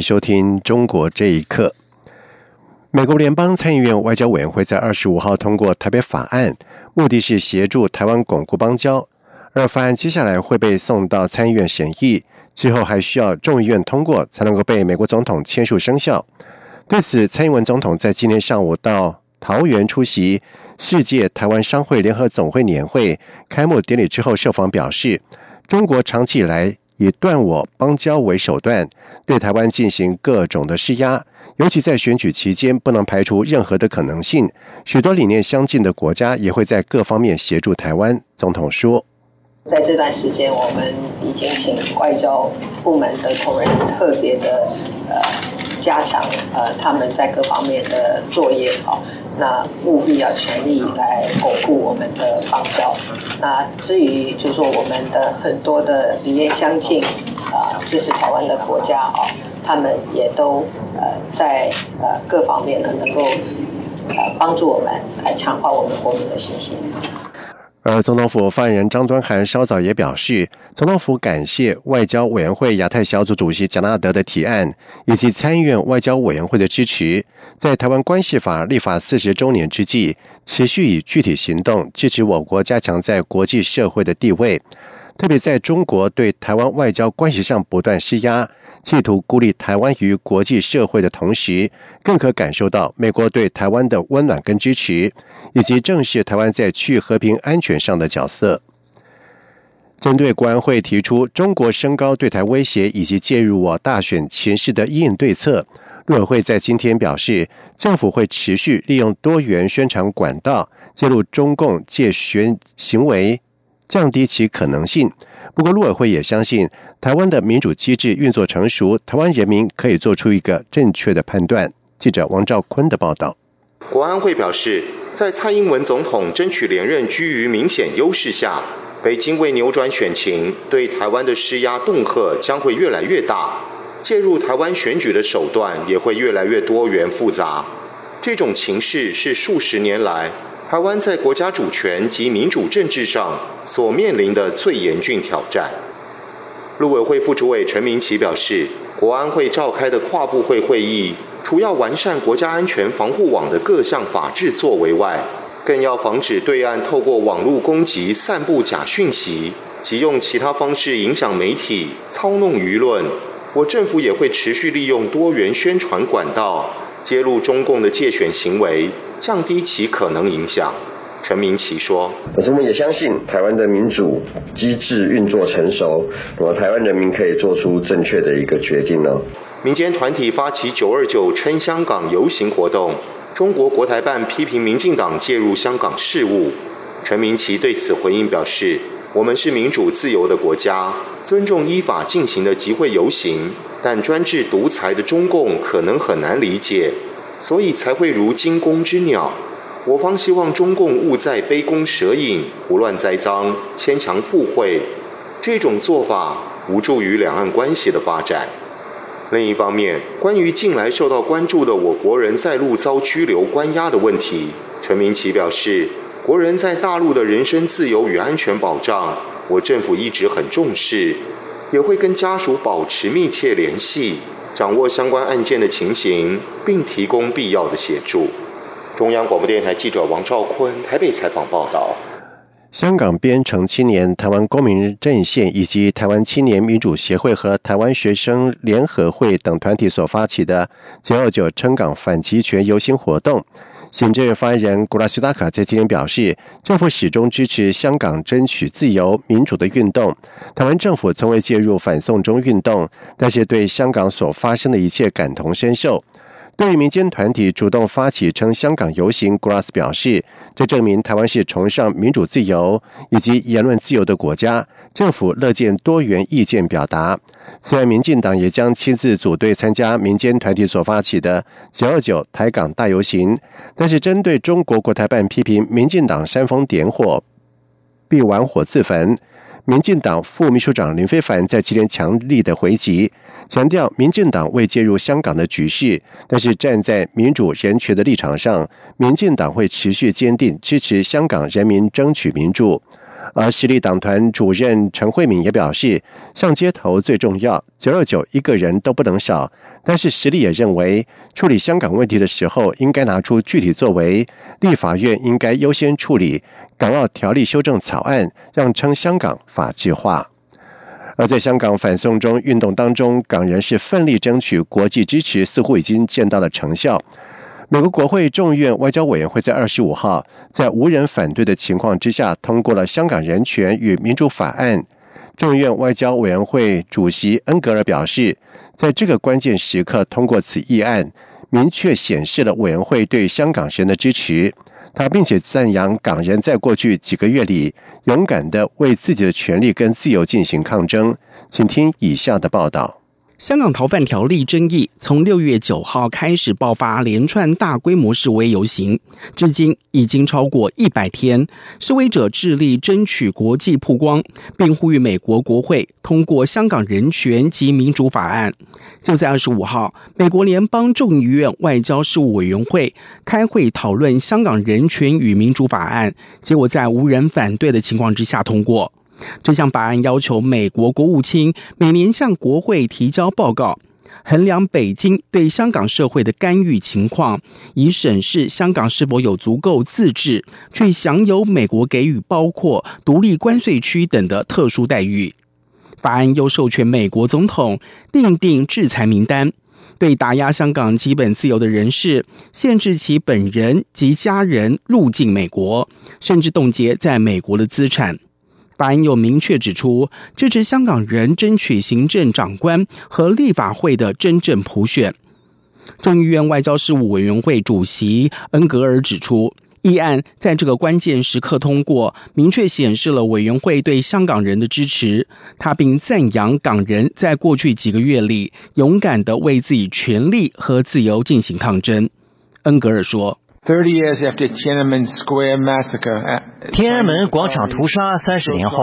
收听《中国这一刻》。美国联邦参议院外交委员会在二十五号通过台北法案，目的是协助台湾巩固邦交。而法案接下来会被送到参议院审议，之后还需要众议院通过，才能够被美国总统签署生效。对此，蔡英文总统在今天上午到桃园出席世界台湾商会联合总会年会开幕典礼之后，受访表示，中国长期以来。以断我邦交为手段，对台湾进行各种的施压，尤其在选举期间，不能排除任何的可能性。许多理念相近的国家也会在各方面协助台湾。总统说，在这段时间，我们已经请外交部门的同仁特别的呃加强呃他们在各方面的作业啊。那务必要全力来巩固我们的邦交。那至于就是说我们的很多的理念相近啊，支持台湾的国家啊，他们也都呃在呃各方面呢能够呃帮助我们来强化我们国民的信心。而总统府发言人张端涵稍早也表示，总统府感谢外交委员会亚太小组主席贾纳德的提案，以及参议院外交委员会的支持，在台湾关系法立法四十周年之际，持续以具体行动支持我国加强在国际社会的地位。特别在中国对台湾外交关系上不断施压，企图孤立台湾于国际社会的同时，更可感受到美国对台湾的温暖跟支持，以及正视台湾在区域和平安全上的角色。针对国安会提出中国升高对台威胁以及介入我大选前世的应对策，陆委会在今天表示，政府会持续利用多元宣传管道，介入中共借选行为。降低其可能性。不过，陆委会也相信，台湾的民主机制运作成熟，台湾人民可以做出一个正确的判断。记者王兆坤的报道。国安会表示，在蔡英文总统争取连任居于明显优势下，北京为扭转选情，对台湾的施压恫吓将会越来越大，介入台湾选举的手段也会越来越多元复杂。这种情势是数十年来。台湾在国家主权及民主政治上所面临的最严峻挑战。陆委会副主委陈明奇表示，国安会召开的跨部会会议，除要完善国家安全防护网的各项法制作为外，更要防止对岸透过网络攻击、散布假讯息及用其他方式影响媒体、操弄舆论。我政府也会持续利用多元宣传管道，揭露中共的借选行为。降低其可能影响，陈明奇说：“可是我们也相信台湾的民主机制运作成熟，那么台湾人民可以做出正确的一个决定呢。”民间团体发起“九二九撑香港”游行活动，中国国台办批评民进党介入香港事务。陈明奇对此回应表示：“我们是民主自由的国家，尊重依法进行的集会游行，但专制独裁的中共可能很难理解。”所以才会如惊弓之鸟。我方希望中共勿再杯弓蛇影、胡乱栽赃、牵强附会，这种做法无助于两岸关系的发展。另一方面，关于近来受到关注的我国人在陆遭拘留关押的问题，陈明奇表示，国人在大陆的人身自由与安全保障，我政府一直很重视，也会跟家属保持密切联系。掌握相关案件的情形，并提供必要的协助。中央广播电台记者王兆坤台北采访报道。香港编程青年、台湾公民阵线以及台湾青年民主协会和台湾学生联合会等团体所发起的“九二九撑港反集权”游行活动。行政院发言人古拉苏达卡在今天表示，政府始终支持香港争取自由民主的运动。台湾政府从未介入反送中运动，但是对香港所发生的一切感同身受。对于民间团体主动发起称香港游行，Grass 表示，这证明台湾是崇尚民主自由以及言论自由的国家，政府乐见多元意见表达。虽然民进党也将亲自组队参加民间团体所发起的“九二九台港大游行”，但是针对中国国台办批评民进党煽风点火，必玩火自焚。民进党副秘书长林非凡在今天强力的回击，强调民进党未介入香港的局势，但是站在民主人权的立场上，民进党会持续坚定支持香港人民争取民主。而实力党团主任陈慧敏也表示，上街头最重要，九二九一个人都不能少。但是实力也认为，处理香港问题的时候，应该拿出具体作为。立法院应该优先处理港澳条例修正草案，让称香港法治化。而在香港反送中运动当中，港人是奋力争取国际支持，似乎已经见到了成效。美国国会众议院外交委员会在二十五号，在无人反对的情况之下，通过了《香港人权与民主法案》。众议院外交委员会主席恩格尔表示，在这个关键时刻通过此议案，明确显示了委员会对香港人的支持。他并且赞扬港人在过去几个月里勇敢的为自己的权利跟自由进行抗争。请听以下的报道。香港逃犯条例争议从六月九号开始爆发连串大规模示威游行，至今已经超过一百天。示威者致力争取国际曝光，并呼吁美国国会通过《香港人权及民主法案》。就在二十五号，美国联邦众议院外交事务委员会开会讨论《香港人权与民主法案》，结果在无人反对的情况之下通过。这项法案要求美国国务卿每年向国会提交报告，衡量北京对香港社会的干预情况，以审视香港是否有足够自治，去享有美国给予包括独立关税区等的特殊待遇。法案又授权美国总统订定制裁名单，对打压香港基本自由的人士，限制其本人及家人入境美国，甚至冻结在美国的资产。法案又明确指出，支持香港人争取行政长官和立法会的真正普选。众议院外交事务委员会主席恩格尔指出，议案在这个关键时刻通过，明确显示了委员会对香港人的支持。他并赞扬港人在过去几个月里勇敢的为自己权利和自由进行抗争。恩格尔说。Thirty years after Tiananmen Square massacre，天安门广场屠杀三十年后，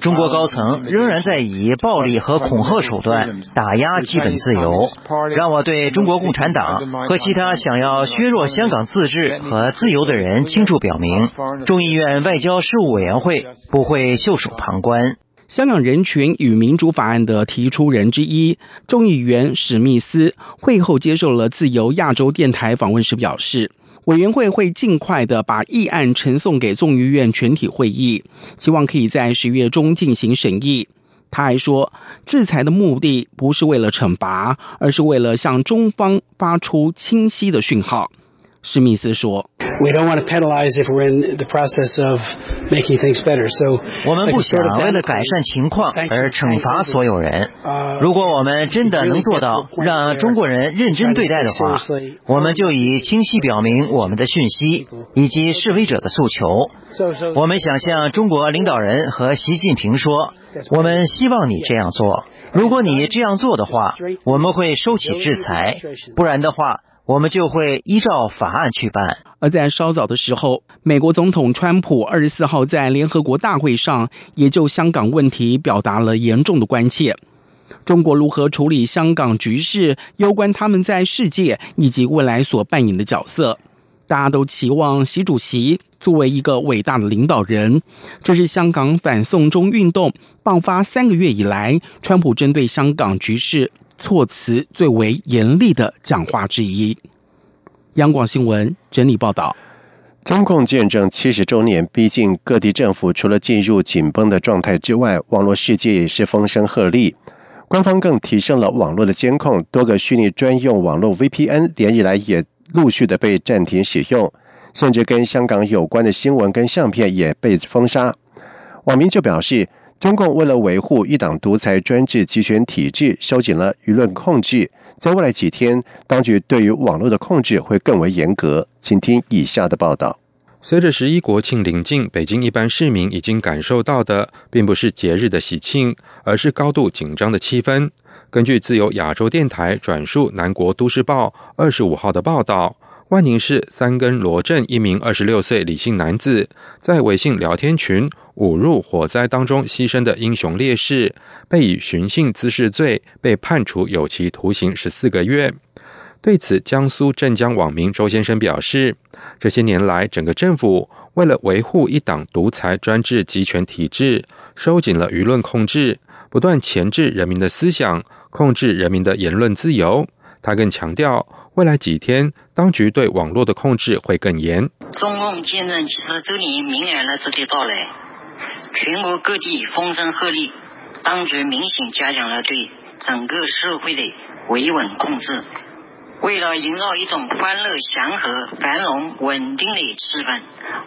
中国高层仍然在以暴力和恐吓手段打压基本自由。让我对中国共产党和其他想要削弱香港自治和自由的人清楚表明，众议院外交事务委员会不会袖手旁观。香港人权与民主法案的提出人之一，众议员史密斯会后接受了自由亚洲电台访问时表示。委员会会尽快的把议案呈送给众议院全体会议，希望可以在十月中进行审议。他还说，制裁的目的不是为了惩罚，而是为了向中方发出清晰的讯号。史密斯说。We don't want to penalize if we're in the process of making things better. So 我们不想为了改善情况而惩罚所有人。如果我们真的能做到让中国人认真对待的话，我们就以清晰表明我们的讯息以及示威者的诉求。我们想向中国领导人和习近平说，我们希望你这样做。如果你这样做的话，我们会收起制裁；不然的话。我们就会依照法案去办。而在稍早的时候，美国总统川普二十四号在联合国大会上也就香港问题表达了严重的关切。中国如何处理香港局势，攸关他们在世界以及未来所扮演的角色。大家都期望习主席作为一个伟大的领导人。这是香港反送中运动爆发三个月以来，川普针对香港局势。措辞最为严厉的讲话之一。央广新闻整理报道：中共见证七十周年，逼近各地政府除了进入紧绷的状态之外，网络世界也是风声鹤唳。官方更提升了网络的监控，多个虚拟专用网络 VPN 连日来也陆续的被暂停使用，甚至跟香港有关的新闻跟相片也被封杀。网民就表示。中共为了维护一党独裁专制集权体制，收紧了舆论控制，在未来几天，当局对于网络的控制会更为严格。请听以下的报道。随着十一国庆临近，北京一般市民已经感受到的，并不是节日的喜庆，而是高度紧张的气氛。根据自由亚洲电台转述南国都市报二十五号的报道，万宁市三根罗镇一名二十六岁李姓男子，在微信聊天群侮辱火灾当中牺牲的英雄烈士，被以寻衅滋事罪被判处有期徒刑十四个月。对此，江苏镇江网民周先生表示，这些年来，整个政府为了维护一党独裁专制集权体制，收紧了舆论控制，不断钳制人民的思想，控制人民的言论自由。他更强调，未来几天，当局对网络的控制会更严。中共建政七十周年明眼人这的到来，全国各地风声鹤唳，当局明显加强了对整个社会的维稳控制。为了营造一种欢乐、祥和、繁荣、稳定的气氛，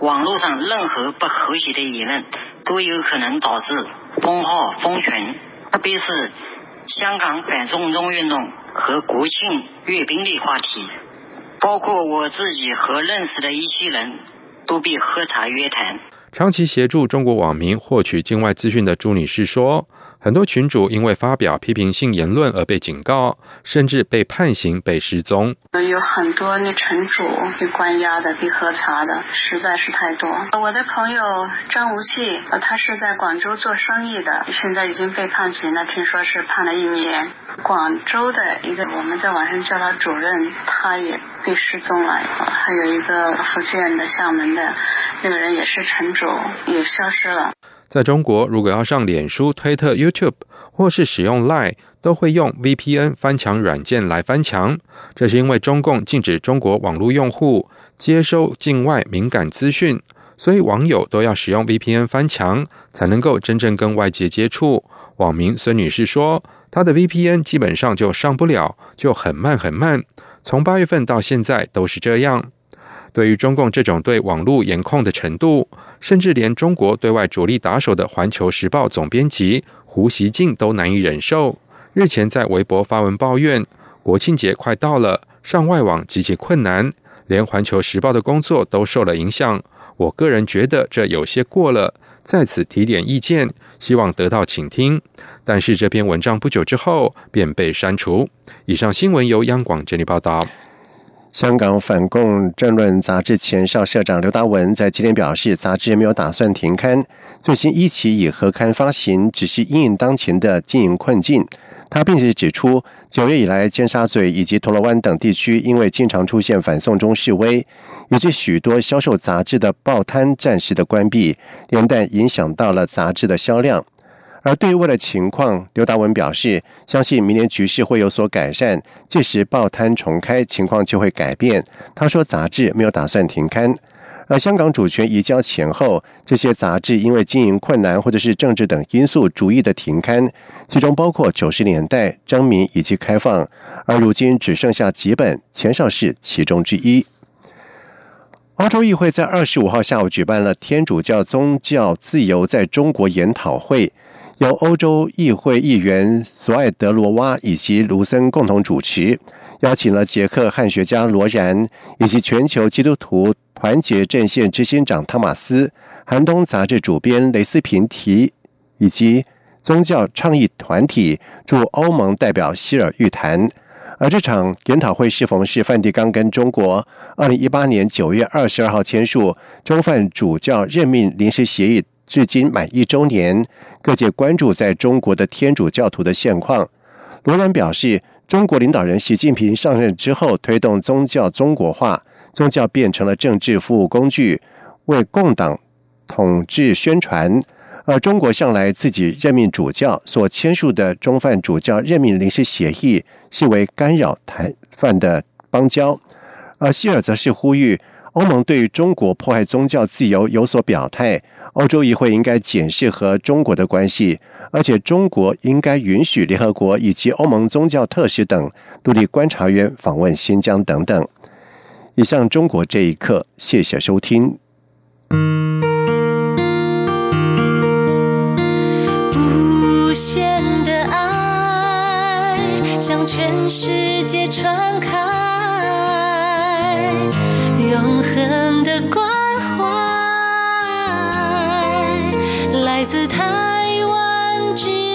网络上任何不和谐的言论都有可能导致封号封群。特别是香港反送中运动和国庆阅兵的话题，包括我自己和认识的一些人都被喝茶约谈。长期协助中国网民获取境外资讯的朱女士说。很多群主因为发表批评性言论而被警告，甚至被判刑、被失踪。有很多那群主被关押的、被喝茶的，实在是太多。我的朋友张无忌，他是在广州做生意的，现在已经被判刑了，听说是判了一年。广州的一个，我们在网上叫他主任，他也被失踪了。还有一个福建的厦门的那个人也是城主，也消失了。在中国，如果要上脸书、推特、YouTube，或是使用 Line，都会用 VPN 翻墙软件来翻墙。这是因为中共禁止中国网络用户接收境外敏感资讯，所以网友都要使用 VPN 翻墙，才能够真正跟外界接触。网民孙女士说，她的 VPN 基本上就上不了，就很慢很慢，从八月份到现在都是这样。对于中共这种对网络严控的程度，甚至连中国对外主力打手的《环球时报》总编辑胡锡进都难以忍受。日前在微博发文抱怨，国庆节快到了，上外网极其困难，连《环球时报》的工作都受了影响。我个人觉得这有些过了，在此提点意见，希望得到倾听。但是这篇文章不久之后便被删除。以上新闻由央广整理报道。香港反共政论杂志前校社长刘达文在今天表示，杂志没有打算停刊。最新一期已合刊发行，只是因应当前的经营困境。他并且指出，九月以来，尖沙咀以及铜锣湾等地区因为经常出现反送中示威，以致许多销售杂志的报摊暂时的关闭，连带影响到了杂志的销量。而对于未来情况，刘达文表示，相信明年局势会有所改善，届时报摊重开，情况就会改变。他说，杂志没有打算停刊。而香港主权移交前后，这些杂志因为经营困难或者是政治等因素，逐一的停刊，其中包括九十年代、征民以及开放，而如今只剩下几本，前哨是其中之一。欧洲议会在二十五号下午举办了天主教宗教自由在中国研讨会。由欧洲议会议员索艾德罗娃以及卢森共同主持，邀请了捷克汉学家罗然以及全球基督徒团结阵线执行长汤马斯、寒冬杂志主编雷斯平提以及宗教倡议团体驻欧盟代表希尔玉谈。而这场研讨会是否是梵蒂冈跟中国二零一八年九月二十二号签署中梵主教任命临时协议。至今满一周年，各界关注在中国的天主教徒的现况。罗兰表示，中国领导人习近平上任之后，推动宗教中国化，宗教变成了政治服务工具，为共党统治宣传。而中国向来自己任命主教，所签署的中梵主教任命临时协议，视为干扰台犯的邦交。而希尔则是呼吁。欧盟对于中国迫害宗教自由有所表态，欧洲议会应该检视和中国的关系，而且中国应该允许联合国以及欧盟宗教特使等独立观察员访问新疆等等。以上中国这一刻，谢谢收听。无限的爱向全世界传开永恒的关怀，来自台湾之。